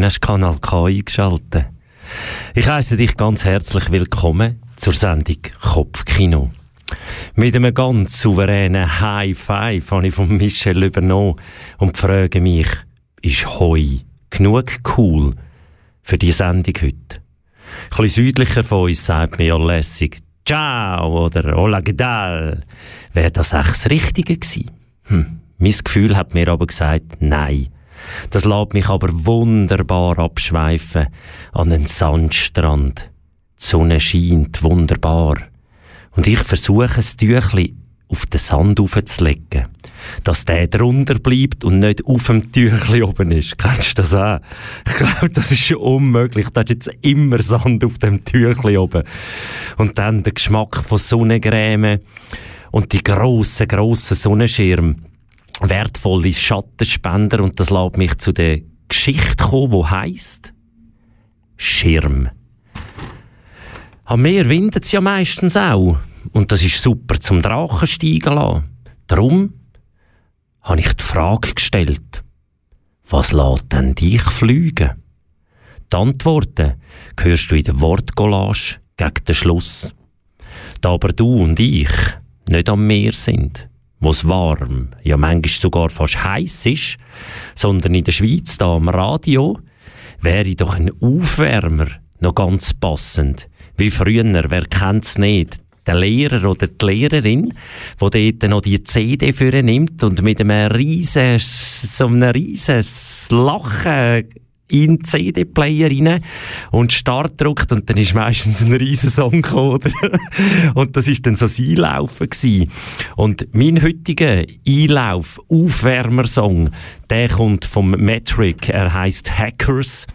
Schön hast Kanal K eingeschaltet. Ich heiße dich ganz herzlich willkommen zur Sendung Kopfkino. Mit einem ganz souveränen High Five habe ich von Michel übernommen und frage mich, ist Heu genug cool für die Sendung heute? Ein bisschen südlicher von uns sagt mir ja lässig Ciao oder Hola Gedal. Wäre das echt das Richtige gewesen? Hm. Mein Gefühl hat mir aber gesagt, nein. Das lässt mich aber wunderbar abschweifen an einen Sandstrand. Die Sonne scheint wunderbar. Und ich versuche es Tüchli auf den Sand aufzulegen. Dass der drunter bleibt und nicht auf dem Tüchli oben ist. Kennst du das auch? Ich glaube, das ist schon unmöglich. Da ist jetzt immer Sand auf dem Tüchli oben. Und dann der Geschmack von Sonnencreme und die grossen, grossen Sonnenschirme wertvolle Schattenspender und das lässt mich zu der Geschichte kommen, die heisst Schirm. Am Meer windet es ja meistens auch und das ist super zum Drachen steigen lassen. Darum habe ich die Frage gestellt, was lässt denn dich fliegen? Die Antworten hörst du in der Wortcollage gegen den Schluss. Da aber du und ich nicht am Meer sind, wo warm, ja manchmal sogar fast heiß ist, sondern in der Schweiz da am Radio, wäre doch ein Aufwärmer noch ganz passend. Wie früher, wer kennt's nicht? Der Lehrer oder die Lehrerin, wo dort noch die CD für nimmt und mit einem riesen, so einem riesen Lachen in CD-Player rein und Start drückt und dann ist meistens ein riesen Song gekommen, und das ist dann so das Einlaufen gewesen. Und mein heutiger Einlauf, Aufwärmersong, der kommt vom Metric, er heißt Hackers.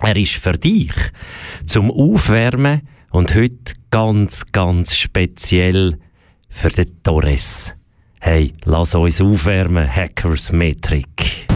Er ist für dich zum Aufwärmen und heute ganz, ganz speziell für den Torres. Hey, lass uns aufwärmen, Hackers Metric.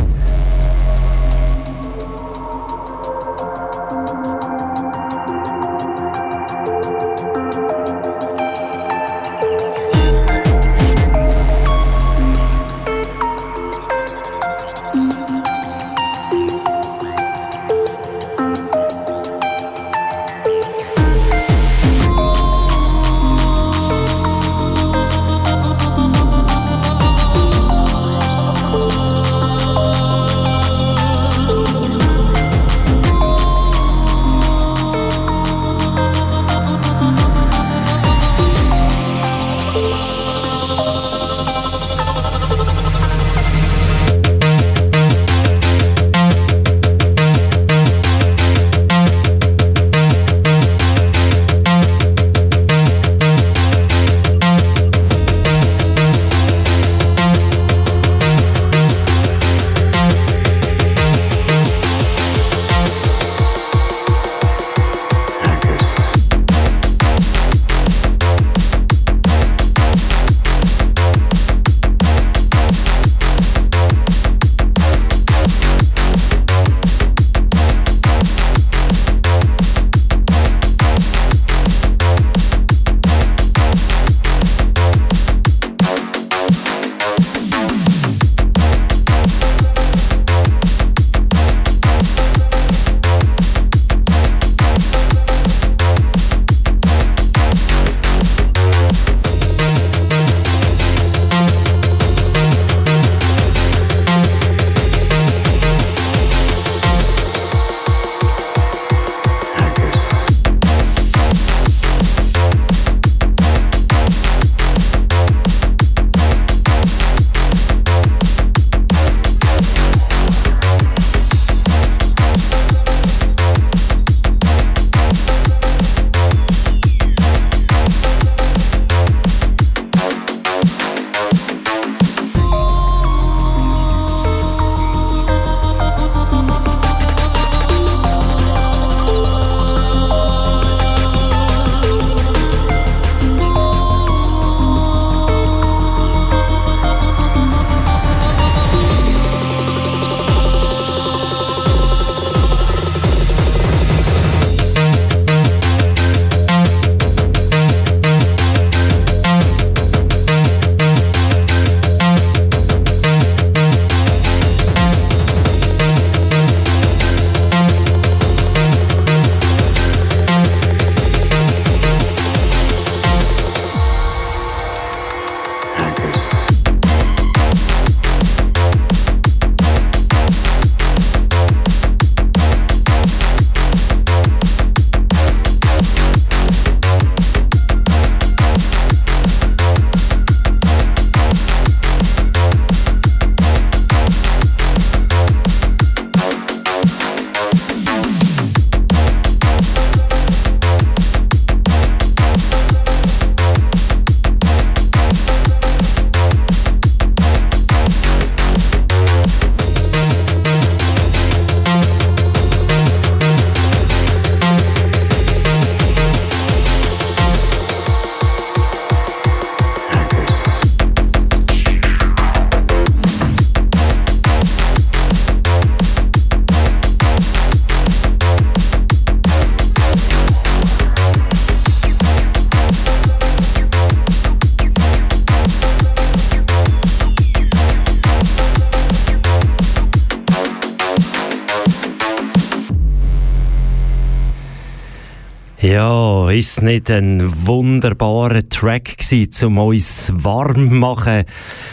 Ja, ist nicht ein wunderbarer Track gewesen, zum uns warm machen.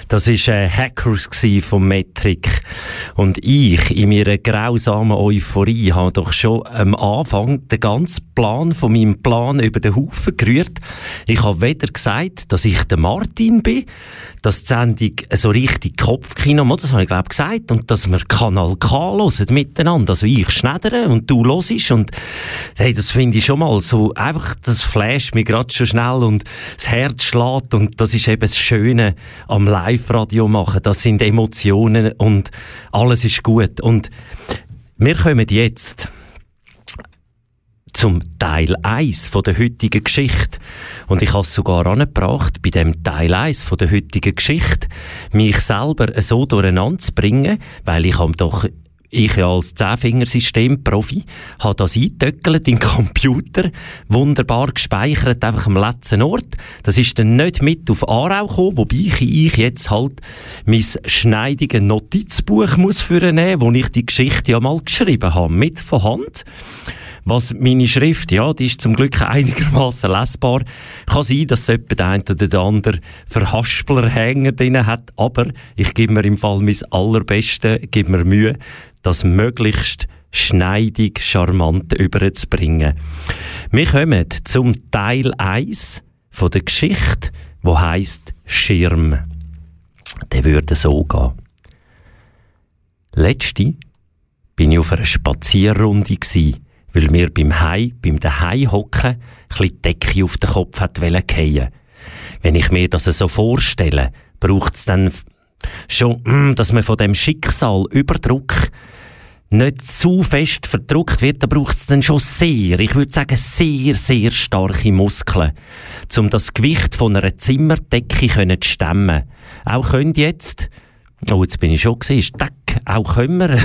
Das ist ein Hackers vom Metric. Und ich, in meiner grausamen Euphorie, habe doch schon am Anfang den ganzen Plan von meinem Plan über den Haufen gerührt. Ich habe weder gesagt, dass ich der Martin bin, dass die Sendung so richtig Kopfkino, das habe ich glaube gesagt, und dass wir Kanal K hören miteinander. Also ich schneidere und du hörst und hey, das finde ich schon mal so, einfach das flasht mich gerade schon schnell und das Herz schlägt und das ist eben das Schöne am Live-Radio machen. Das sind Emotionen und alles ist gut. Und wir kommen jetzt zum Teil 1 von der heutigen Geschichte. Und ich habe es sogar angebracht, bei dem Teil 1 von der heutigen Geschichte, mich selber so durcheinander zu bringen, weil ich habe doch ich ja als Zehnfingersystem-Profi habe das eingetöckelt in den Computer, wunderbar gespeichert, einfach am letzten Ort. Das ist dann nicht mit auf Aarau gekommen, wobei ich jetzt halt mein schneidiges Notizbuch muss führen wo ich die Geschichte ja mal geschrieben habe, mit von Hand. Was meine Schrift, ja, die ist zum Glück einigermaßen lesbar. Kann sein, dass etwa der eine oder der andere Verhaspler-Hänger drin hat, aber ich gebe mir im Fall mein Allerbeste, gebe mir Mühe, das möglichst schneidig, charmant überzubringen. Wir kommen zum Teil 1 von der Geschichte, wo heißt Schirm. Der würde so gehen. Letzte bin ich auf einer Spazierrunde gsi weil mir beim Hai, beim daheim hocken, die Decke auf den Kopf hat fallen. Wenn ich mir das so vorstelle, braucht es dann schon, mm, dass man von dem Schicksal Überdruck nicht zu fest verdruckt wird, da braucht es dann schon sehr, ich würde sagen sehr, sehr starke Muskeln, um das Gewicht von einer Zimmerdecke zu stemmen. Auch könnt jetzt, oh, jetzt bin ich schon gesehen, auch können wir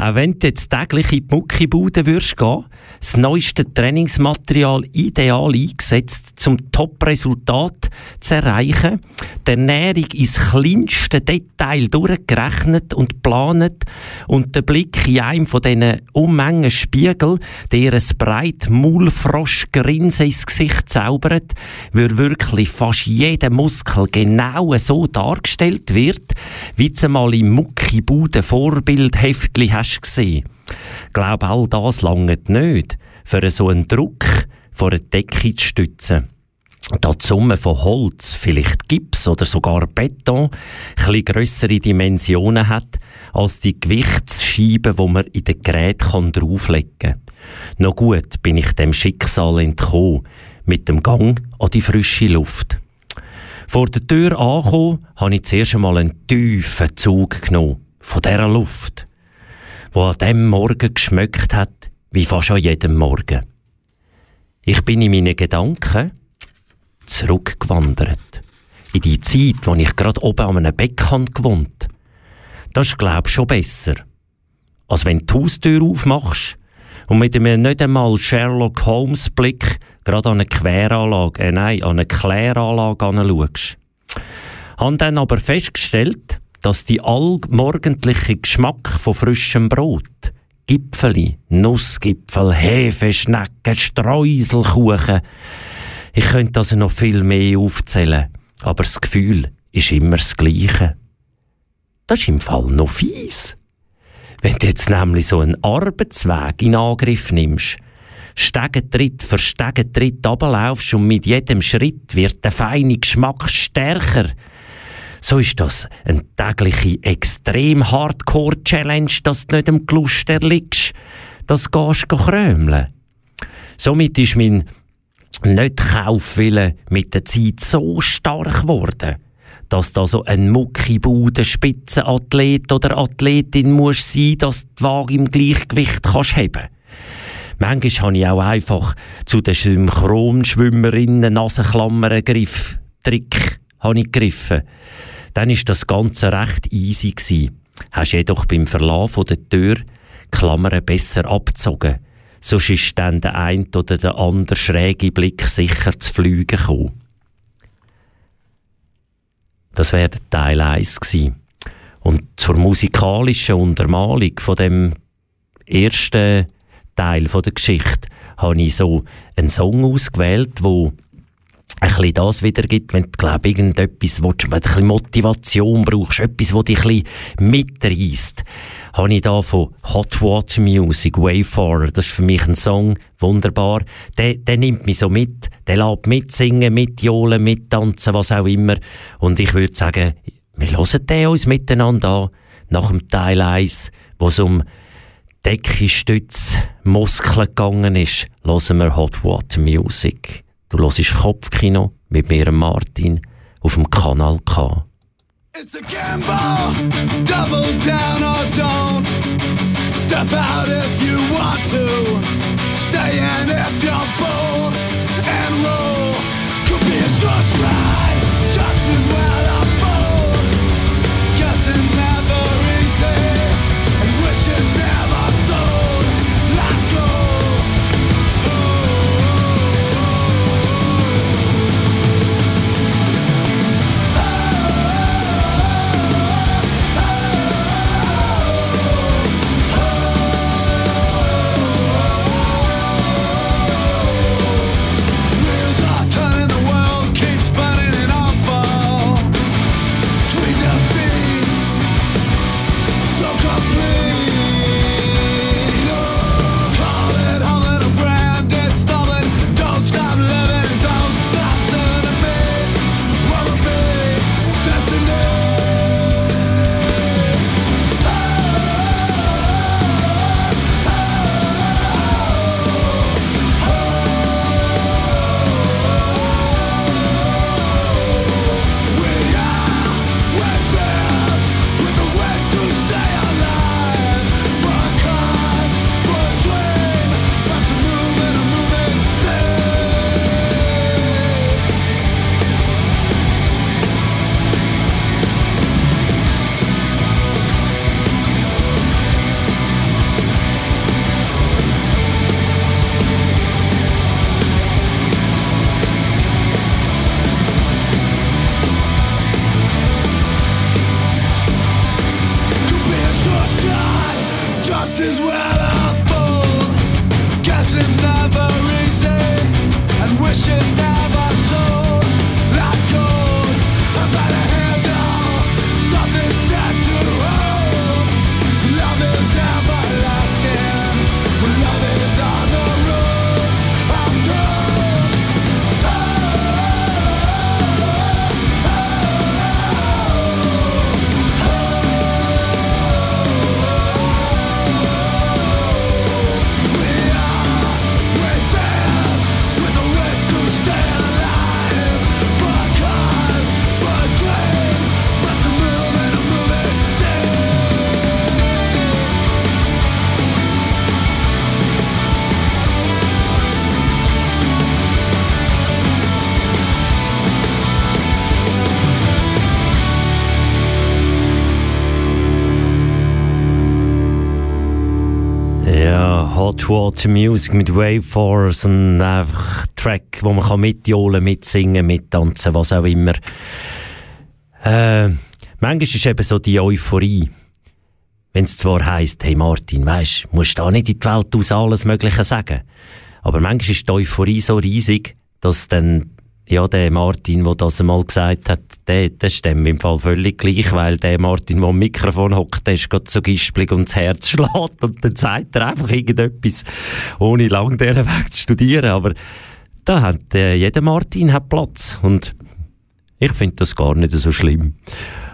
Auch wenn du jetzt täglich in die Muckibude würdest gehen, das neueste Trainingsmaterial ideal eingesetzt, zum Top-Resultat zu erreichen, die Ernährung ins kleinste Detail durchgerechnet und geplant und der Blick in einem von diesen Unmengen Spiegel, der ein breit Maulfroschgrinsen ins Gesicht zaubert, würde wirklich fast jeder Muskel genau so dargestellt wird, wie du mal im Muckibude Vorbildheftli hast hast gesehen. Ich glaube, all das langt nicht, für so einen Druck vor eine Decke zu stützen. Da die Summe von Holz, vielleicht Gips oder sogar Beton, etwas grössere Dimensionen hat, als die Gewichtsscheiben, die man in den Gerät drauflegen kann. Noch gut bin ich dem Schicksal entkommen, mit dem Gang an die frische Luft. Vor der Tür angekommen, habe ich zuerst einmal einen tiefen Zug genommen. Von dieser Luft wo an dem Morgen geschmeckt hat, wie fast an jedem Morgen. Ich bin in meinen Gedanken zurückgewandert. In die Zeit, wo ich gerade oben an einem Beckhand gewohnt. Das ist, glaub schon besser. Als wenn du die Haustür aufmachst und mit einem nicht einmal Sherlock Holmes Blick gerade an eine Queranlage, äh nein, an eine Kläranlage anschaust. Haben dann aber festgestellt, dass die allmorgendliche Geschmack von frischem Brot, Gipfeli, Nussgipfel, Hefeschnecken, Streuselkuchen, ich könnte also noch viel mehr aufzählen, aber das Gefühl ist immer das Gleiche. Das ist im Fall noch fies. Wenn du jetzt nämlich so einen Arbeitsweg in Angriff nimmst, Stegentritt für Stegentritt ablaufst und mit jedem Schritt wird der feine Geschmack stärker, so ist das eine tägliche extrem Hardcore-Challenge, dass du nicht im Kluster liegst, dass du krömeln. Somit ist mein Nicht-Kaufwille mit der Zeit so stark geworden, dass da so ein muckibude Spitzenathlet oder Athletin muss sein, dass du die Waage im Gleichgewicht kannst haben. Manchmal habe ich auch einfach zu den Synchronschwimmerinnen Nasenklammern Griff, Trick, habe ich gegriffen dann ist das Ganze recht easy gewesen. Hast jedoch beim Verlassen der Tür Klammern besser abgezogen. Sonst ist dann der ein oder der andere schräge Blick sicher zu fliegen gekommen. Das wäre Teil 1 gewesen. Und zur musikalischen Untermalung von dem ersten Teil der Geschichte habe ich so einen Song ausgewählt, wo ein bisschen das wiedergibt, wenn du, glaub, irgendetwas willst, ein bisschen Motivation brauchst, etwas, das dich ein bisschen mitreißt, habe ich da von Hot Water Music, Wayfarer, das ist für mich ein Song, wunderbar, der, der nimmt mich so mit, der lässt mitsingen, mitjohlen, mittanzen, was auch immer, und ich würde sagen, wir hören den uns miteinander an, nach dem Teil 1, wo es um Deckestütz, Muskeln gegangen ist, hören wir Hot Water Music. Du hörst Kopfkino mit mir, Martin, auf dem Kanal K. It's a gamble, double down or don't. Step out if you want to, stay in if you're bold, and roll. Could be a suicide, Water Music mit Waveforce und einfach Track, wo man kann mitjohlen, mitsingen, mittanzen, was auch immer. Äh, manchmal ist eben so die Euphorie. Wenn es zwar heisst, hey Martin, weisst, musst da nicht in die Welt aus alles Mögliche sagen. Aber manchmal ist die Euphorie so riesig, dass dann ja, der Martin, der das einmal gesagt hat, der, der stimmt im Fall völlig gleich, weil der Martin, der am Mikrofon hockt, der ist gerade so gispelig und das Herz schlägt und dann sagt er einfach irgendetwas, ohne lang diesen Weg zu studieren. Aber da hat äh, jeder Martin hat Platz und ich finde das gar nicht so schlimm.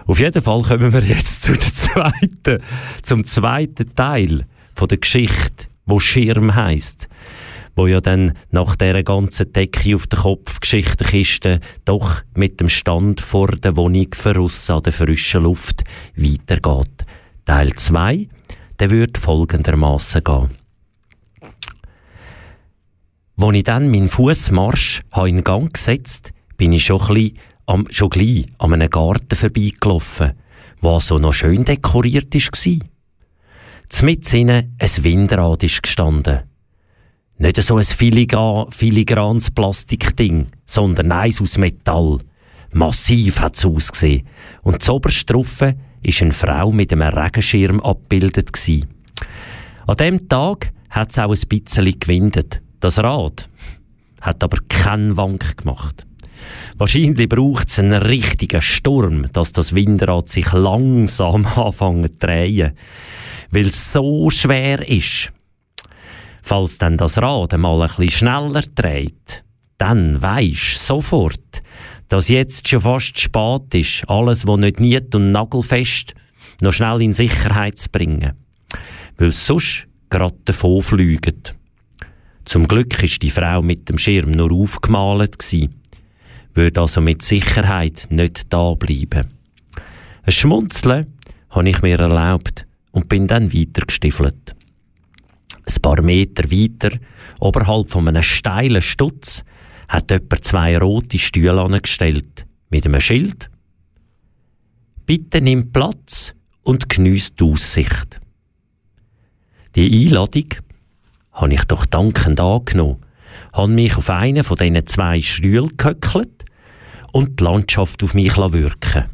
Auf jeden Fall kommen wir jetzt zu der zweiten, zum zweiten Teil von der Geschichte, wo Schirm heißt wo ja dann nach der ganzen Decke auf der Kopfgeschichtenkiste doch mit dem Stand vor der Wohnung verrissen an der frischen Luft weitergeht. Teil 2, der wird folgendermaßen gehen. Als ich dann meinen Fußmarsch in Gang gesetzt bin ich schon, ein am, schon gleich an einem Garten vorbeigelaufen, der so noch schön dekoriert war. Zmitzt ein Windrad ist gestanden. Nicht so ein filigra filigranes Plastikding, sondern eins aus Metall. Massiv hat es ausgesehen. Und zoberst drauf war eine Frau mit einem Regenschirm abgebildet. An dem Tag hat es auch ein bisschen gewindet. Das Rad hat aber keinen Wank gemacht. Wahrscheinlich braucht es einen richtigen Sturm, dass das Windrad sich langsam anfängt zu drehen, weil es so schwer ist. Falls dann das Rad einmal ein schneller dreht, dann weisst sofort, dass jetzt schon fast spät ist, alles, was nicht niet und nagelfest, noch schnell in Sicherheit zu bringen. Weil sonst gerade davon fliegen. Zum Glück ist die Frau mit dem Schirm nur aufgemalt würde also mit Sicherheit nicht da bleiben. Ein Schmunzeln habe ich mir erlaubt und bin dann weitergestiefelt. Ein paar Meter weiter, oberhalb von einem steilen Stutz, hat jemand zwei rote Stühle angestellt mit einem Schild. Bitte nimm Platz und geniesst die Aussicht. Die Einladung habe ich doch dankend angenommen, habe mich auf einen von diesen zwei Stühlen gehöckelt und die Landschaft auf mich wirken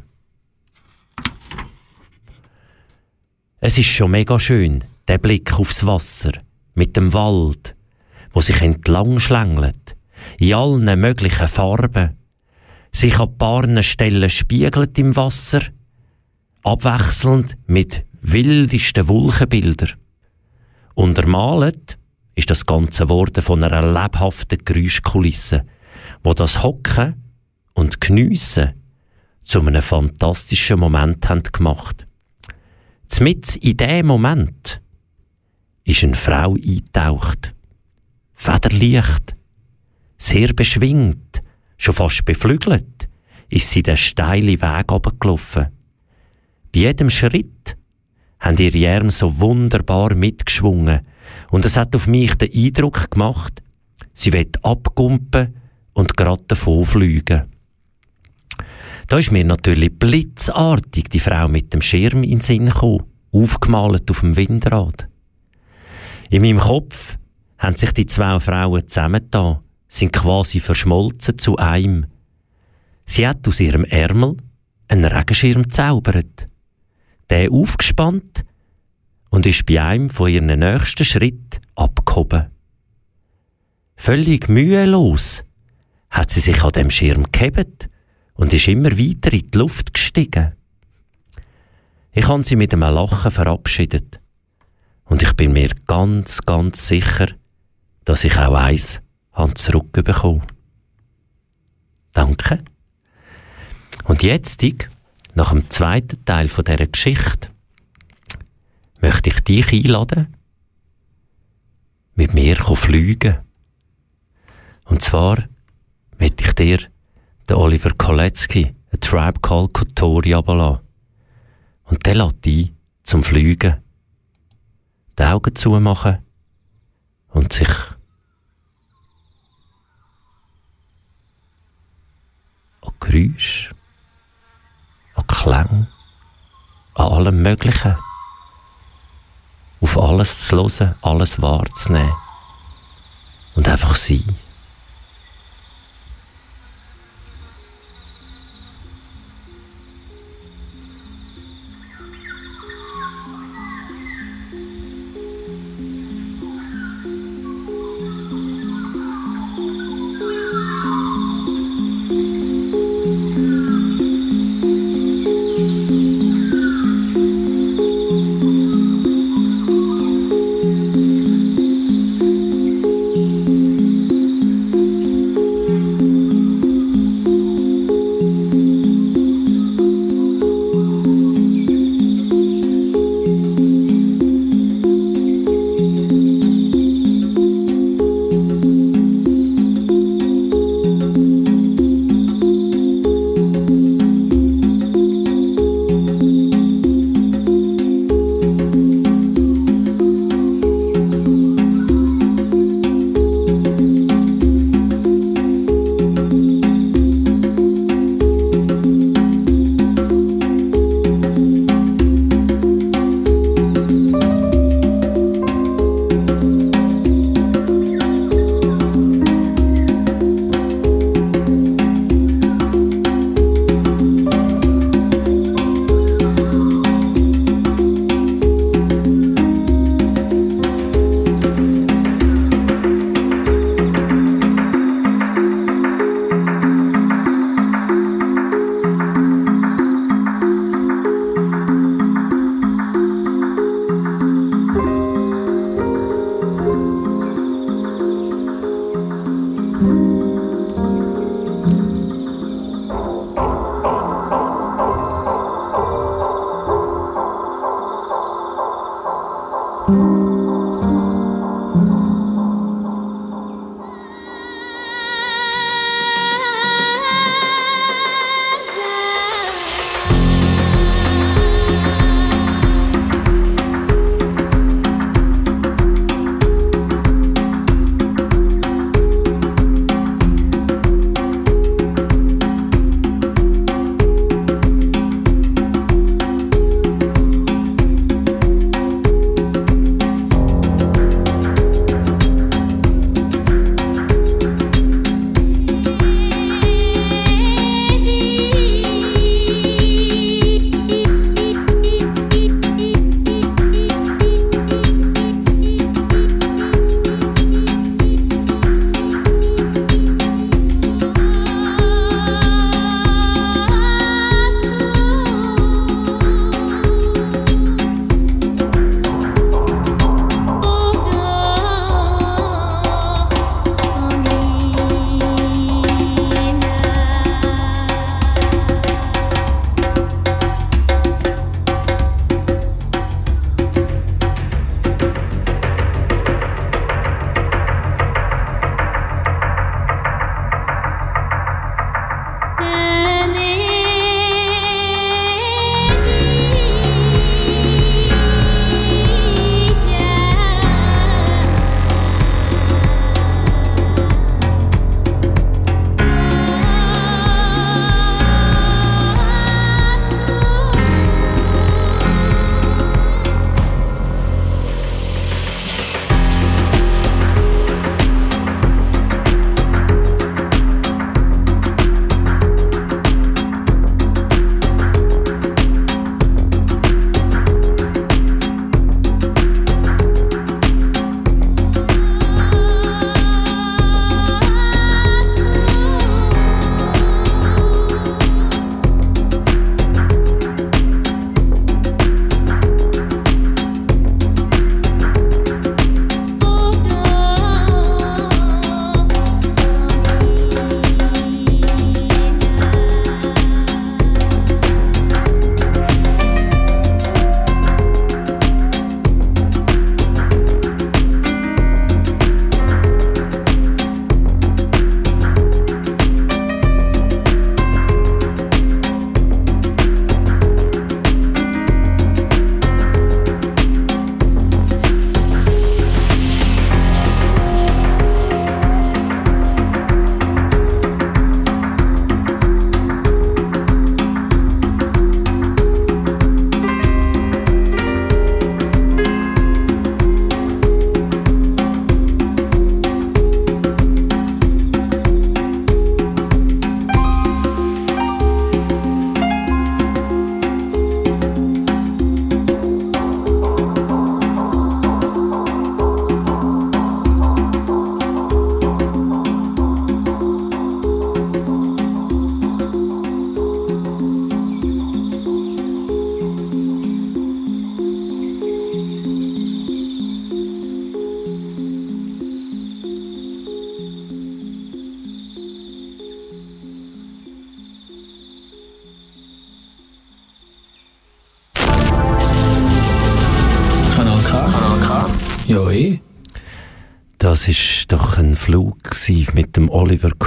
Es ist schon mega schön, der Blick aufs Wasser mit dem Wald, wo sich entlang schlängelt, in allen möglichen Farben, sich an paar Stellen spiegelt im Wasser, abwechselnd mit wildesten Wolkenbildern. Untermalt ist das Ganze worden von einer lebhaften Geräuschkulisse, wo das Hocken und Geniessen zu einem fantastischen Moment haben gemacht. Zmitz in dem Moment ist eine Frau eingetaucht. Federleicht, sehr beschwingt, schon fast beflügelt, ist sie den steilen Weg abgelaufen. Bei jedem Schritt haben ihre Arme so wunderbar mitgeschwungen und es hat auf mich den Eindruck gemacht, sie wird abgumpen und gerade davon fliegen. Da ist mir natürlich blitzartig die Frau mit dem Schirm in den Sinn gekommen, aufgemalt auf dem Windrad. In meinem Kopf haben sich die zwei Frauen zusammengetan, sind quasi verschmolzen zu einem. Sie hat aus ihrem Ärmel einen Regenschirm gezaubert, der aufgespannt und ist bei einem von ihren nächsten Schritt abgehoben. Völlig mühelos hat sie sich an dem Schirm gehebt und ist immer weiter in die Luft gestiegen. Ich habe sie mit einem Lachen verabschiedet. Und ich bin mir ganz, ganz sicher, dass ich auch eins zurückbekomme. Danke. Und jetzt, nach dem zweiten Teil von dieser Geschichte, möchte ich dich einladen, mit mir fliegen. Und zwar möchte ich dir den Oliver Kolecki, ein Tribe Called Kotori, ablassen. Und der lässt ein zum Fliegen. Die Augen zumachen und sich an Geräusch, an Klang, an allem Möglichen, auf alles zu hören, alles wahrzunehmen und einfach sein.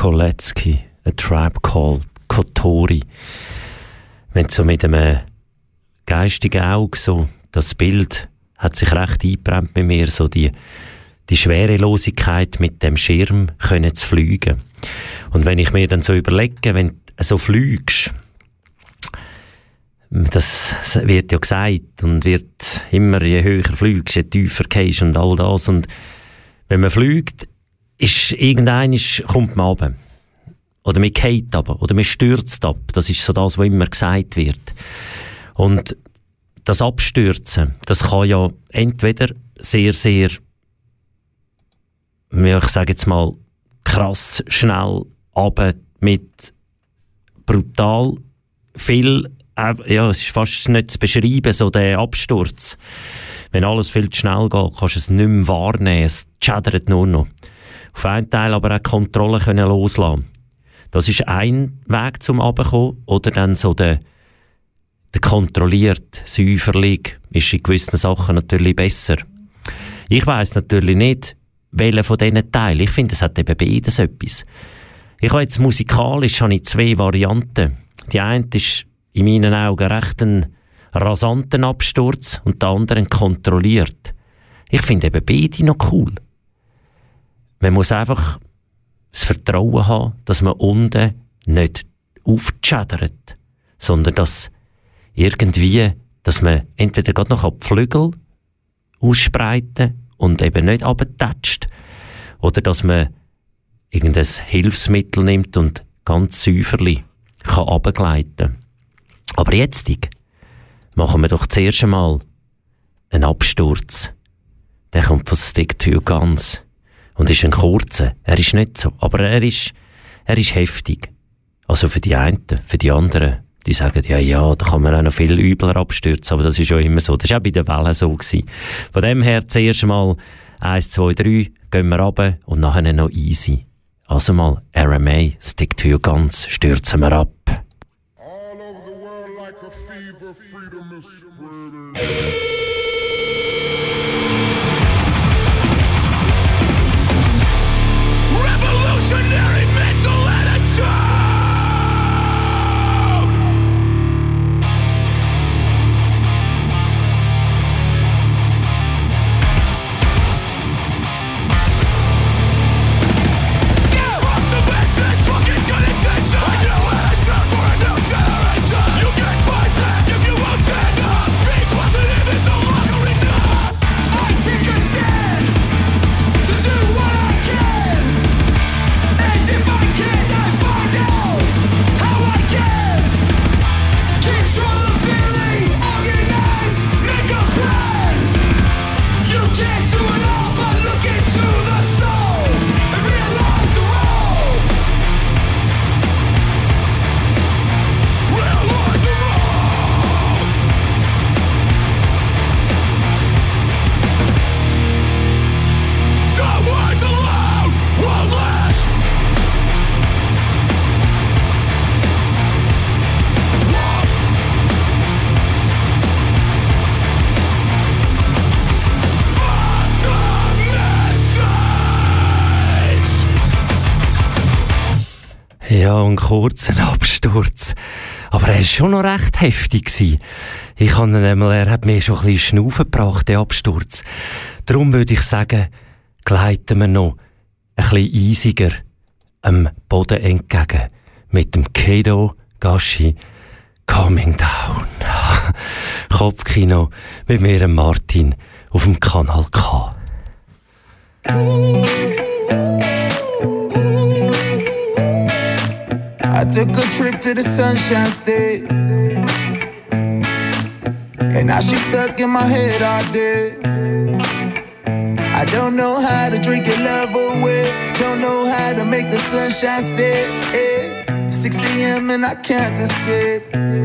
Kolecki, a Tribe Called Kotori. Wenn so mit einem geistigen Auge so das Bild hat sich recht eingebrannt bei mir, so die, die Schwerelosigkeit mit dem Schirm können zu fliegen. Und wenn ich mir dann so überlege, wenn du so fliegst, das wird ja gesagt und wird immer, je höher fliegst, je tiefer gehst und all das. Und wenn man fliegt, ist irgendein kommt man runter. Oder man geht aber oder man stürzt ab. Das ist so das, was immer gesagt wird. Und das Abstürzen, das kann ja entweder sehr, sehr, ich sage jetzt mal, krass schnell, aber mit brutal viel, ja, es ist fast nicht zu beschreiben, so der Absturz. Wenn alles viel zu schnell geht, kannst du es nicht mehr wahrnehmen, es schädert nur noch. Auf einen Teil aber auch Kontrolle können loslassen. Das ist ein Weg zum Abkommen oder dann so der der kontrolliert, säuferlich, ist in gewissen Sachen natürlich besser. Ich weiß natürlich nicht, welcher von diesen Teilen. Ich finde, es hat eben beides etwas. Ich habe jetzt musikalisch habe ich zwei Varianten. Die eine ist in meinen Augen recht ein rasanten Absturz und der andere kontrolliert. Ich finde eben beide noch cool. Man muss einfach das Vertrauen haben, dass man unten nicht aufschädert, sondern dass irgendwie, dass man entweder gerade noch die Flügel ausspreiten und eben nicht abtatscht, oder dass man irgendein Hilfsmittel nimmt und ganz säuferli kann abgleiten. Aber jetzt machen wir doch zuerst einmal einen Absturz. Der kommt von Stick to Guns und ist ein kurzer. Er ist nicht so, aber er ist, er ist heftig. Also für die einen, für die anderen die sagen, ja, ja, da kann man auch noch viel übler abstürzen, aber das ist ja immer so. Das war auch bei den Wellen so. Gewesen. Von dem her zuerst mal eins, zwei, drei, gehen wir runter und nachher noch easy. Also mal RMA, Stick to your guns, stürzen wir ab. All over the world like a fever, freedom is spreading. Kurzer Absturz. Aber er war schon noch recht heftig. Ich habe einmal, er hat mir schon ein bisschen Schnaufen gebracht, der Absturz. Darum würde ich sagen, gleiten wir noch ein bisschen eisiger am Boden entgegen. Mit dem Kedo Gashi Coming Down. Kopfkino mit mir Martin auf dem Kanal K. took a trip to the Sunshine State. And now she's stuck in my head all day. I don't know how to drink your love away. Don't know how to make the sunshine stay. Eh, 6 a.m. and I can't escape.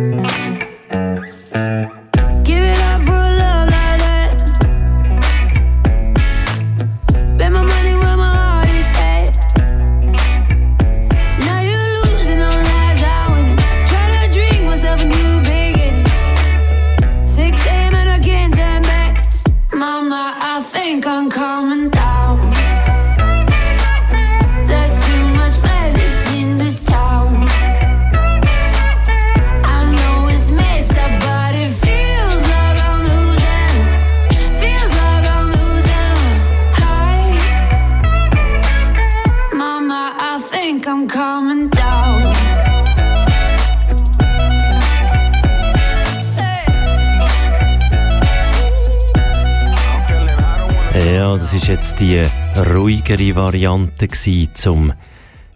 Die ruhigere Variante gewesen, um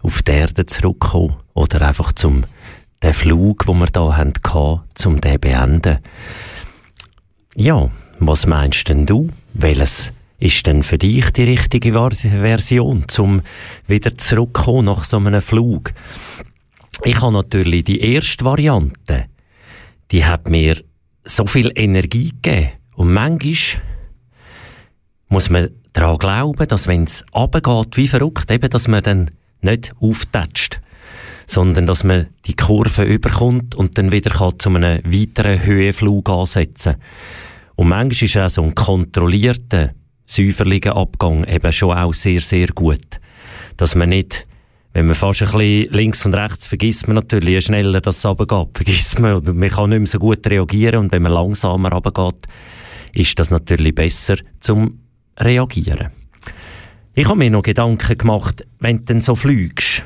auf die Erde zurückzukommen oder einfach zum den Flug, den wir da hatten, zum den beenden. Ja, was meinst denn du? Welches ist denn für dich die richtige Version, um wieder zurückzukommen nach so einem Flug? Ich habe natürlich die erste Variante. Die hat mir so viel Energie gegeben. Und manchmal muss man daran glauben, dass wenn es runtergeht wie verrückt, eben, dass man dann nicht auftätscht, sondern dass man die Kurve überkommt und dann wieder kann zu einem weiteren Höhenflug ansetzen kann. Und manchmal ist auch so ein kontrollierter, säuferlicher Abgang eben schon auch sehr, sehr gut. Dass man nicht, wenn man fast ein bisschen links und rechts vergisst man natürlich, je schneller das runtergeht, vergisst man und man kann nicht mehr so gut reagieren und wenn man langsamer runtergeht, ist das natürlich besser zum Reagieren. Ich habe mir noch Gedanken gemacht, wenn du dann so fliegst.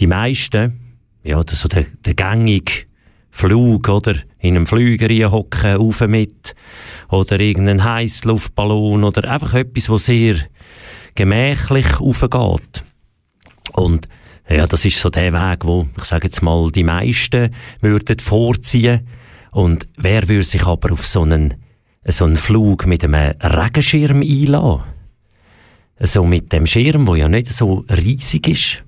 Die meisten, ja, so der, der gängige Flug, oder? In einem Flüger hocken, auf mit. Oder irgendein Heißluftballon oder einfach etwas, wo sehr gemächlich aufgeht. Und, ja, das ist so der Weg, wo, ich sage jetzt mal, die meisten würden vorziehen. Und wer würde sich aber auf so einen, so einen Flug mit einem Regenschirm einladen? So mit dem Schirm, wo ja nicht so riesig ist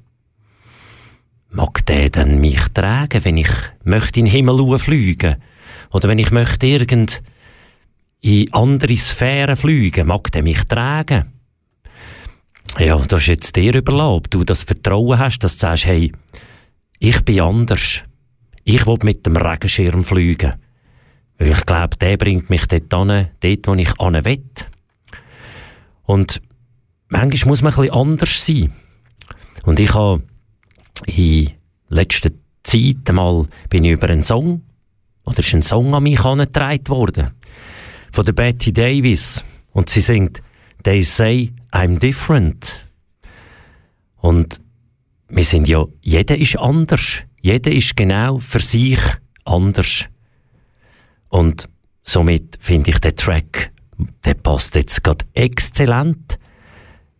mag der dann mich tragen, wenn ich möchte in den Himmel fliegen oder wenn ich möchte irgend in andere Sphären fliegen, mag der mich tragen? Ja, das ist jetzt dir überlassen, ob du das Vertrauen hast, dass du sagst, hey, ich bin anders. Ich will mit dem Regenschirm fliegen. Weil ich glaube, der bringt mich dort an, dort, wo ich an will. Und manchmal muss man bisschen anders sein. Und ich habe in letzter Zeit einmal bin ich über einen Song, oder ist ein Song an mich herangetragen worden, von der Betty Davis. Und sie singt, They say I'm different. Und wir sind ja, jeder ist anders. Jeder ist genau für sich anders. Und somit finde ich den Track, der passt jetzt gerade exzellent,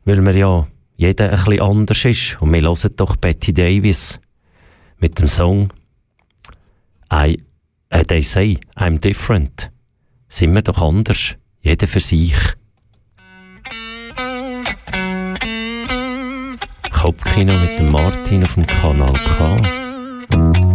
weil wir ja jeder ein bisschen anders ist. Und wir hören doch Betty Davis mit dem Song I, uh, They Say I'm Different. Sind wir doch anders, jeder für sich. Kopfkino mit dem Martin auf dem Kanal K.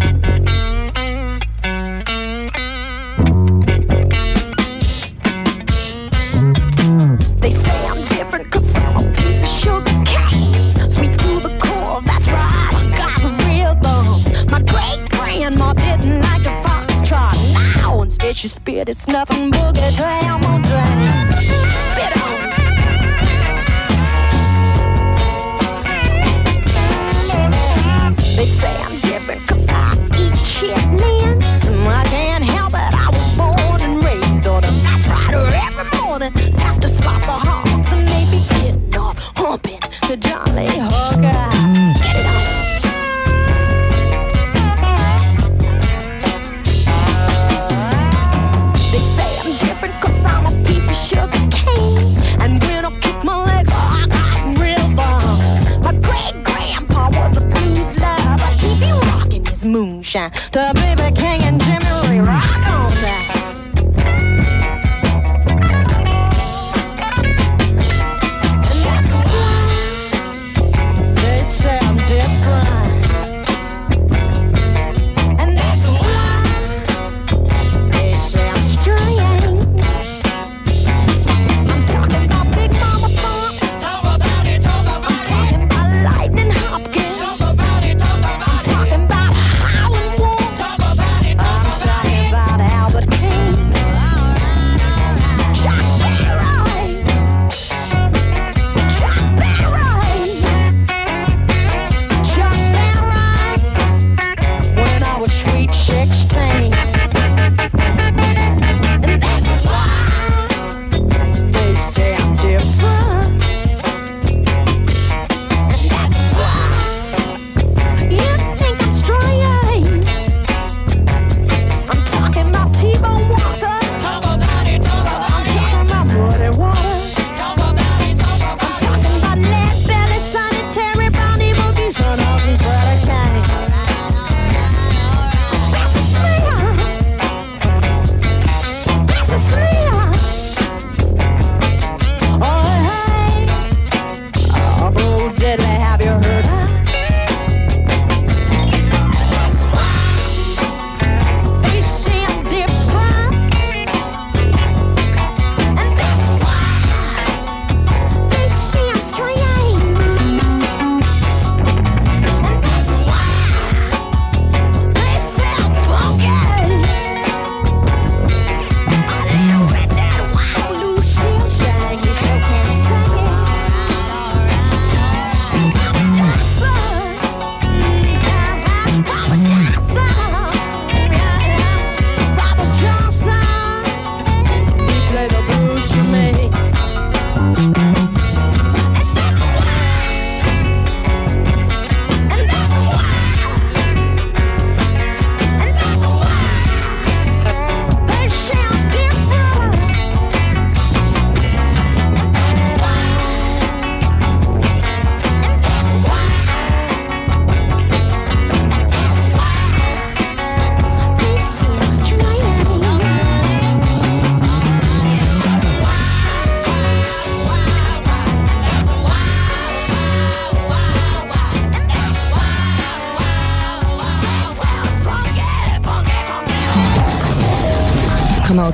Your spit, it's nothing boogie down on drain. Spit on. They say I'm different cause I eat chitlins. sunshine. The baby can and Jim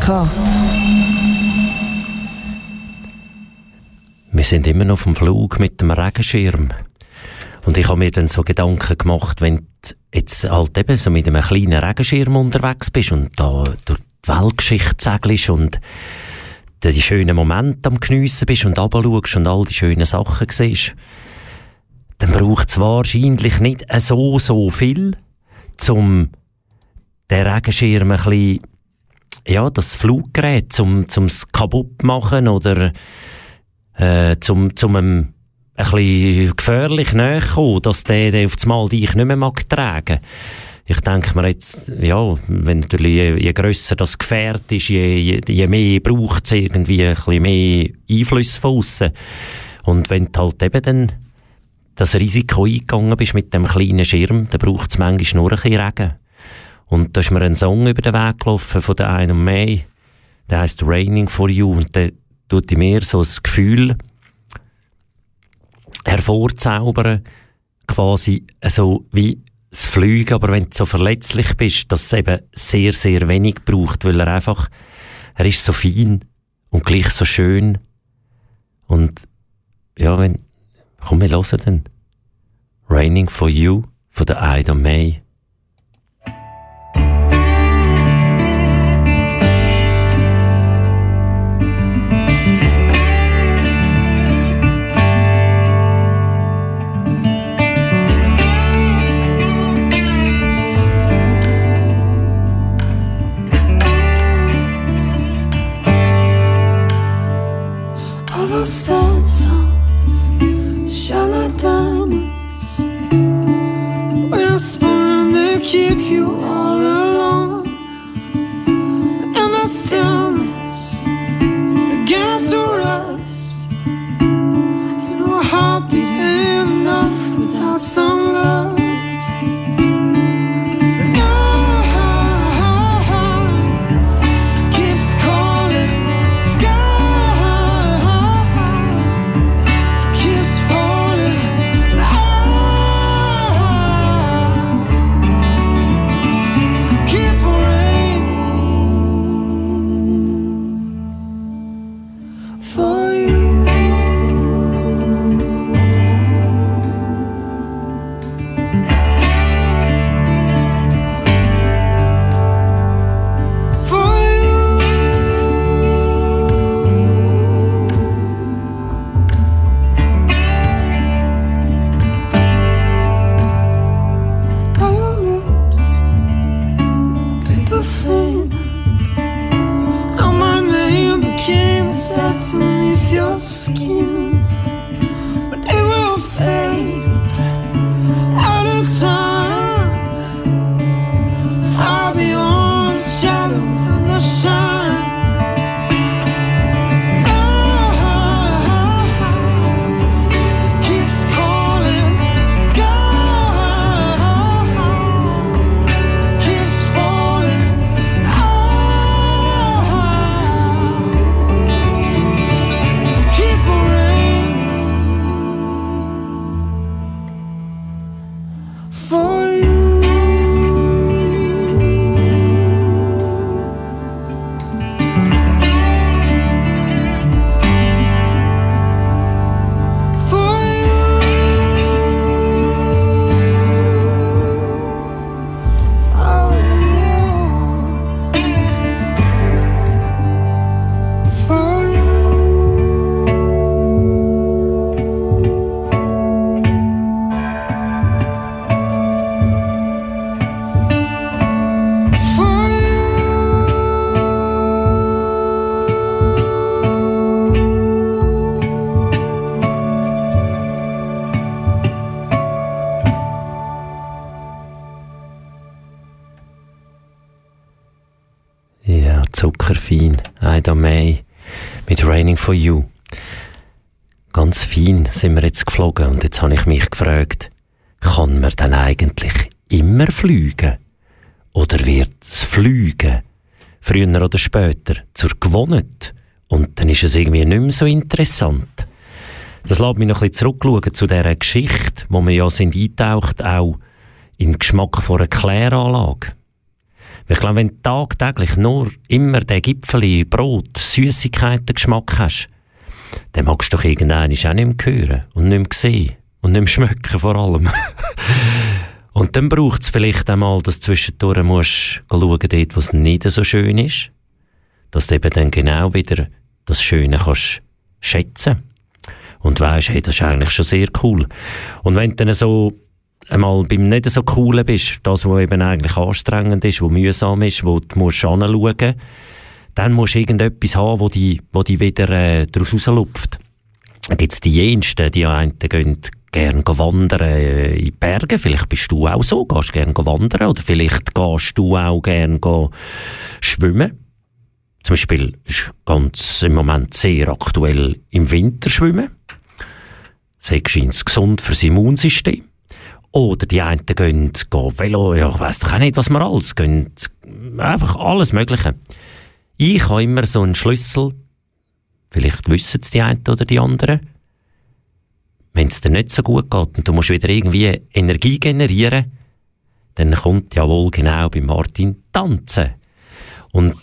gehabt. Wir sind immer noch auf dem Flug mit dem Regenschirm. Und ich habe mir dann so Gedanken gemacht, wenn du jetzt halt eben so mit einem kleinen Regenschirm unterwegs bist und da durch die Weltgeschichte segelst und die schönen Momente am Geniessen bist und runterschaust und all die schönen Sachen siehst, dann braucht es wahrscheinlich nicht so, so viel, um den Regenschirm ein bisschen, ja, das Fluggerät, zum, zum kaputt machen oder äh, zum, zum einem ein bisschen gefährlich näher kommen, dass der, der auf das Mal dich nicht mehr mag tragen ich denke mir jetzt, ja, wenn natürlich, je, je grösser das Gefährt ist, je, je, je mehr braucht es irgendwie ein bisschen mehr Einfluss von aussen. Und wenn du halt eben dann das Risiko eingegangen bist mit dem kleinen Schirm, dann braucht es manchmal nur ein bisschen Regen. Und da ist mir ein Song über den Weg gelaufen von der einen May, der heißt Raining for You und der tut in mir so das Gefühl hervorzaubern, quasi so wie das Fliegen, aber wenn du so verletzlich bist, dass es eben sehr, sehr wenig braucht, weil er einfach, er ist so fein und gleich so schön. Und ja, wenn, komm, wir hören dann. Raining for You von der Ida May. Sind wir jetzt geflogen und jetzt habe ich mich gefragt, kann man dann eigentlich immer fliegen? Oder wird das Fliegen früher oder später zur Gewohnheit und dann ist es irgendwie nicht mehr so interessant? Das lässt mich noch ein bisschen zurückschauen zu dieser Geschichte, wo wir ja sind eingetaucht, auch im Geschmack von einer Kläranlage. Ich glaube, wenn du tagtäglich nur immer den Gipfel Brot, Süßigkeiten Geschmack hast, dann magst du doch irgendwann auch nicht mehr hören und nicht mehr sehen und nicht mehr schmecken vor allem. und dann braucht es vielleicht einmal, dass du zwischendurch musst schauen, dort, wo es nicht so schön ist, dass du eben dann genau wieder das Schöne kannst schätzen. Und weisst, hey, das ist eigentlich schon sehr cool. Und wenn du dann so einmal beim nicht so coolen bist, das, was eben eigentlich anstrengend ist, was mühsam ist, wo du musst anschauen dann musst du irgendetwas haben, wo die, wo die wieder äh, daraus rauslupft. Dann gibt es die jensten, die einen gehen gerne wandern äh, in die Berge. Vielleicht bist du auch so, gehst gerne wandern oder vielleicht gehst du auch gerne schwimmen. Zum Beispiel ist ganz im Moment sehr aktuell im Winter schwimmen. Das scheint gesund für das Immunsystem. Oder die einen gehen, gehen Velo, ja, ich weiss doch auch nicht, was man alles, gehen einfach alles Mögliche. Ich habe immer so einen Schlüssel, vielleicht wissen es die einen oder die anderen, wenn es dir nicht so gut geht und du musst wieder irgendwie Energie generieren, dann kommt ja wohl genau bei Martin tanzen. Und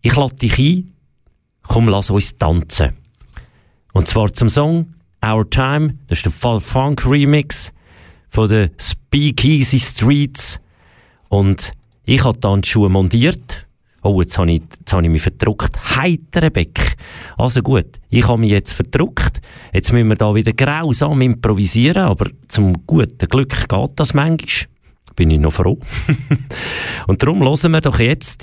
ich lade dich ein, komm, lass uns tanzen. Und zwar zum Song Our Time, das ist der Fall Funk Remix von den Speakeasy Streets. Und ich habe dann die Schuhe montiert. Oh, jetzt habe ich, jetzt habe ich mich verdruckt. Heitere Beck. Also gut, ich habe mich jetzt verdruckt. Jetzt müssen wir da wieder grausam improvisieren, aber zum guten Glück geht das manchmal. Bin ich noch froh. Und darum hören wir doch jetzt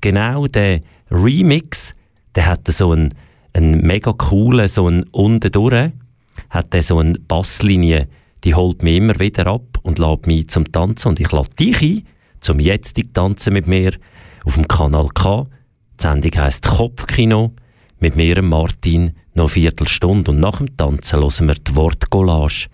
genau der Remix, der hat so einen, einen mega coolen, so einen unten durch, hat der so eine Basslinie, die holt mich immer wieder ab und lädt mich zum Tanzen und ich lade dich ein, zum jetzig Tanzen mit mir auf dem Kanal K. Die Sendung heisst Kopfkino. Mit mir, Martin, noch eine Viertelstunde. Und nach dem Tanzen hören wir die Wortcollage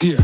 Yeah.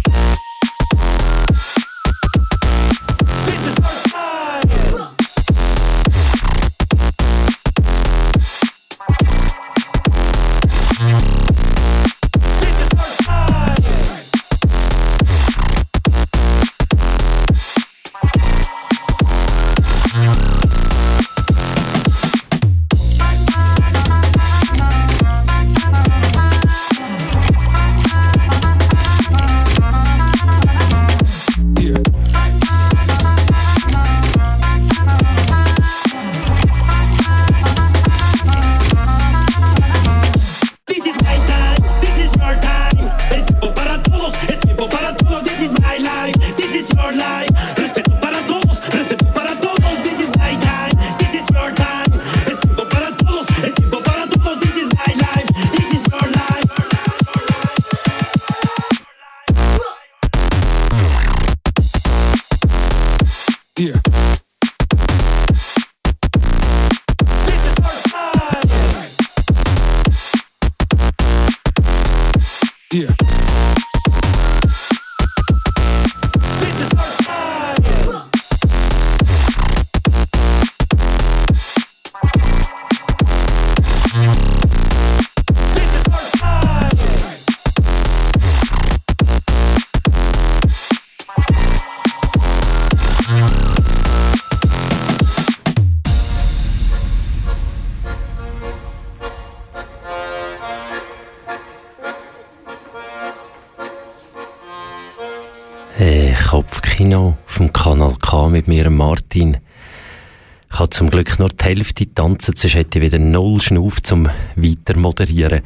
Hälfte tanzen, sonst hätte ich wieder null Schnuff zum weiter moderieren.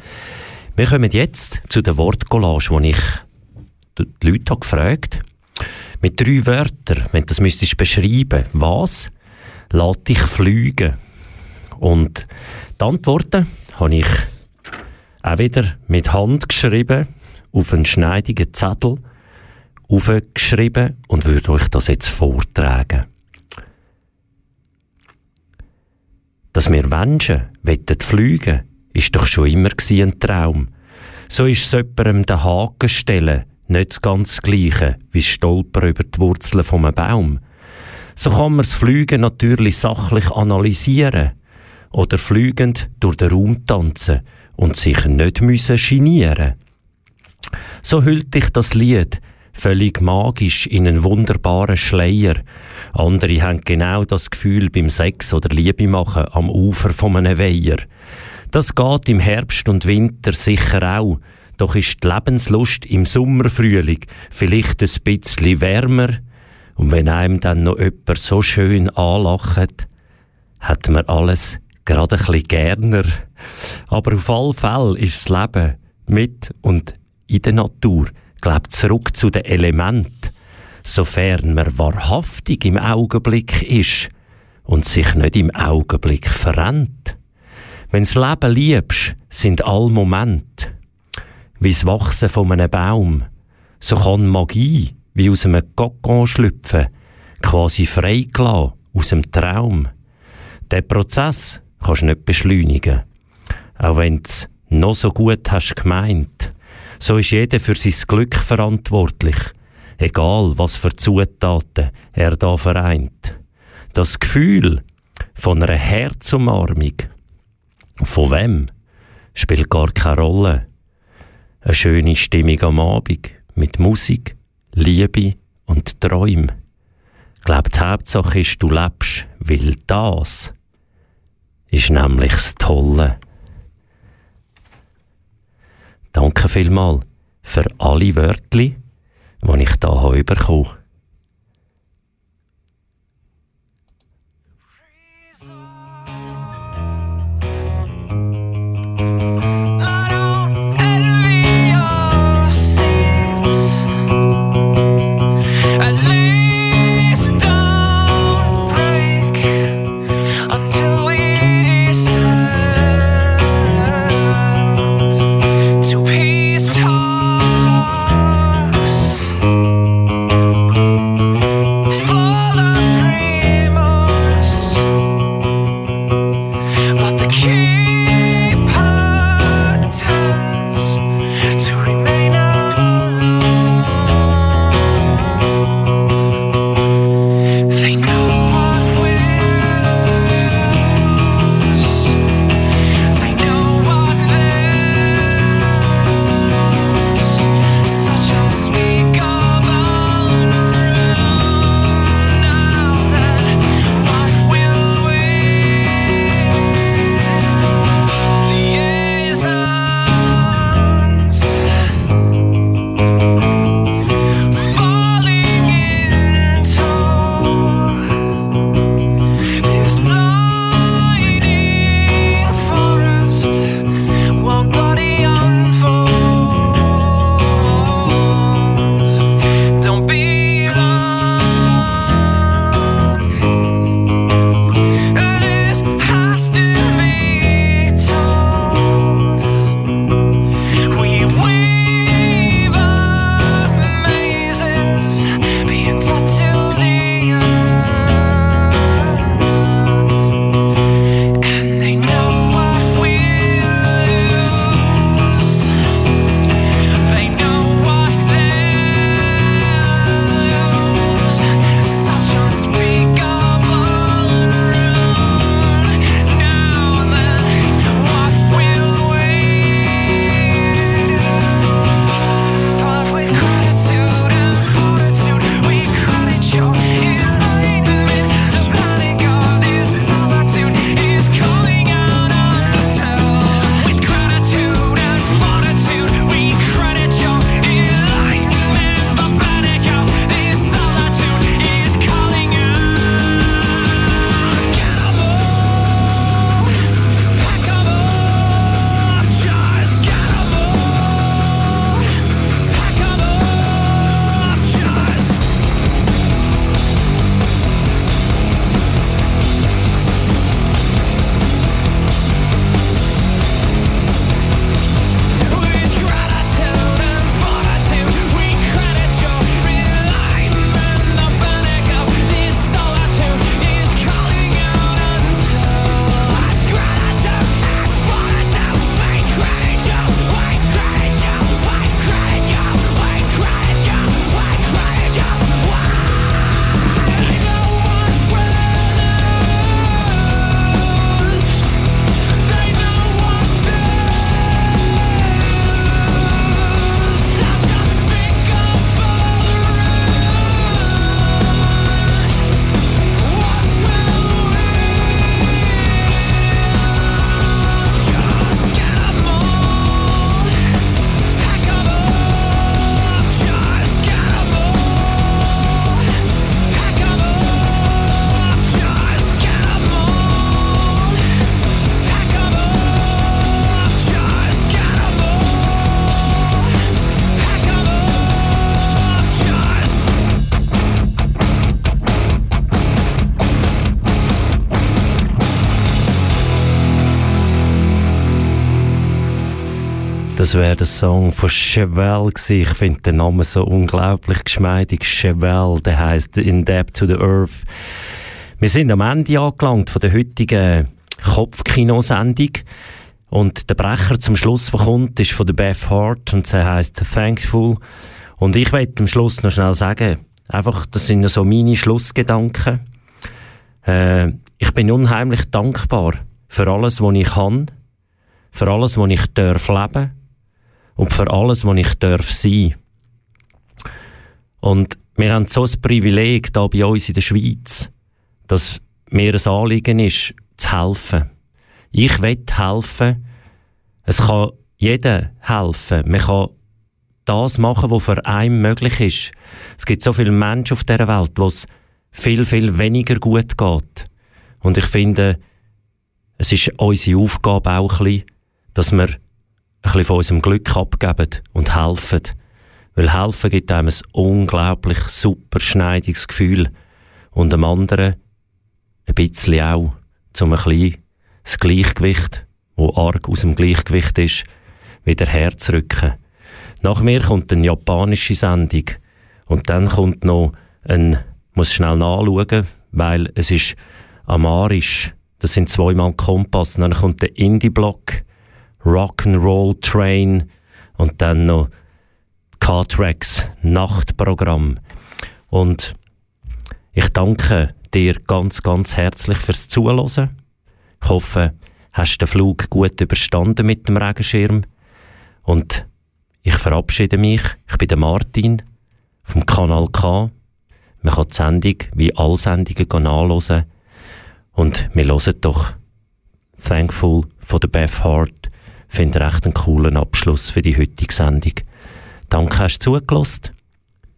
Wir kommen jetzt zu der Wortcollage, die ich die Leute habe gefragt Mit drei Wörtern, wenn du das müsstest beschreiben, was lässt dich fliegen? Und die Antworten habe ich auch wieder mit Hand geschrieben auf einen schneidigen Zettel aufgeschrieben und würde euch das jetzt vortragen. Dass wir Menschen fliegen ist doch schon immer ein Traum. So ist es jemandem den Haken stellen nicht das ganz Gleiche wie Stolper über die Wurzeln von einem Baum. So kann man das Fliegen natürlich sachlich analysieren oder fliegend durch den Raum tanzen und sich nicht müssen genieren. So hüllt dich das Lied völlig magisch in einen wunderbaren Schleier. Andere haben genau das Gefühl beim Sex oder Liebe machen am Ufer von einem Weiher. Das geht im Herbst und Winter sicher auch. Doch ist die Lebenslust im Sommerfrühling vielleicht ein bisschen wärmer. Und wenn einem dann noch jemand so schön anlacht, hat man alles gerade ein bisschen gerner. Aber auf alle Fälle ist das Leben mit und in der Natur glaub, zurück zu den Element, sofern man wahrhaftig im Augenblick ist und sich nicht im Augenblick verrennt. Wenn's Leben liebst, sind all Momente. Wie's Wachsen von einem Baum, so kann Magie wie aus einem Kokon schlüpfen, quasi freigelassen aus dem Traum. Der Prozess kannst du nicht beschleunigen. Auch wenn's noch so gut hast gemeint. So ist jeder für sein Glück verantwortlich, egal was für Zutaten er da vereint. Das Gefühl von einer Herzumarmung, von wem, spielt gar keine Rolle. Eine schöne Stimmung am Abend mit Musik, Liebe und Träumen. Glaub, die Hauptsache ist, du lebst, weil das ist nämlich das Tolle. Danke vielmals für alle Wörter, die ich hier bekommen habe. Das wäre der Song von Chevelle gewesen. Ich finde den Namen so unglaublich geschmeidig. Chevelle, der heißt In Depth to the Earth. Wir sind am Ende angelangt von der heutigen Kopfkinosendung. Und der Brecher zum Schluss, der kommt, ist von der Beth Hart und sie heißt Thankful. Und ich werde am Schluss noch schnell sagen, einfach, das sind so meine Schlussgedanken. Äh, ich bin unheimlich dankbar für alles, was ich kann, für alles, was ich darf leben und für alles, was ich darf sein. Und wir haben so ein Privileg da bei uns in der Schweiz, dass mir ein Anliegen ist, zu helfen. Ich will helfen. Es kann jeder helfen. Man kann das machen, was für einen möglich ist. Es gibt so viele Menschen auf dieser Welt, wo es viel, viel weniger gut geht. Und ich finde, es ist unsere Aufgabe auch ein bisschen, dass wir ein bisschen von unserem Glück abgeben und helfen. Weil helfen gibt einem ein unglaublich super schneidiges Gefühl und dem anderen ein bisschen auch, um ein bisschen das Gleichgewicht, wo arg aus dem Gleichgewicht ist, wieder herzurücken. Nach mir kommt eine japanische Sendung und dann kommt noch ein, muss schnell nachschauen, weil es ist Amarisch, das sind zweimal Kompass, und dann kommt der Indie-Block, Rock'n'Roll Train und dann noch K-Tracks Nachtprogramm. Und ich danke dir ganz, ganz herzlich fürs Zuhören. Ich hoffe, hast den Flug gut überstanden mit dem Regenschirm. Und ich verabschiede mich. Ich bin der Martin vom Kanal K. Man kann die Sendung wie alle Sendungen nachhören. Und wir hören doch Thankful von der Beth Hart finde recht einen coolen Abschluss für die heutige Sendung. Danke, hast du zugelassen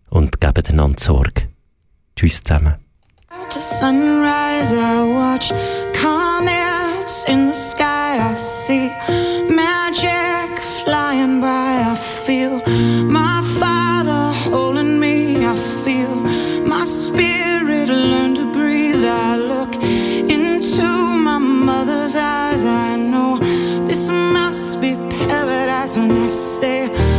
und geben einander Sorge. Tschüss zusammen. sunrise, I watch comets in the sky. I see magic flying by. I feel my father holding me. I feel my spirit paradise, and I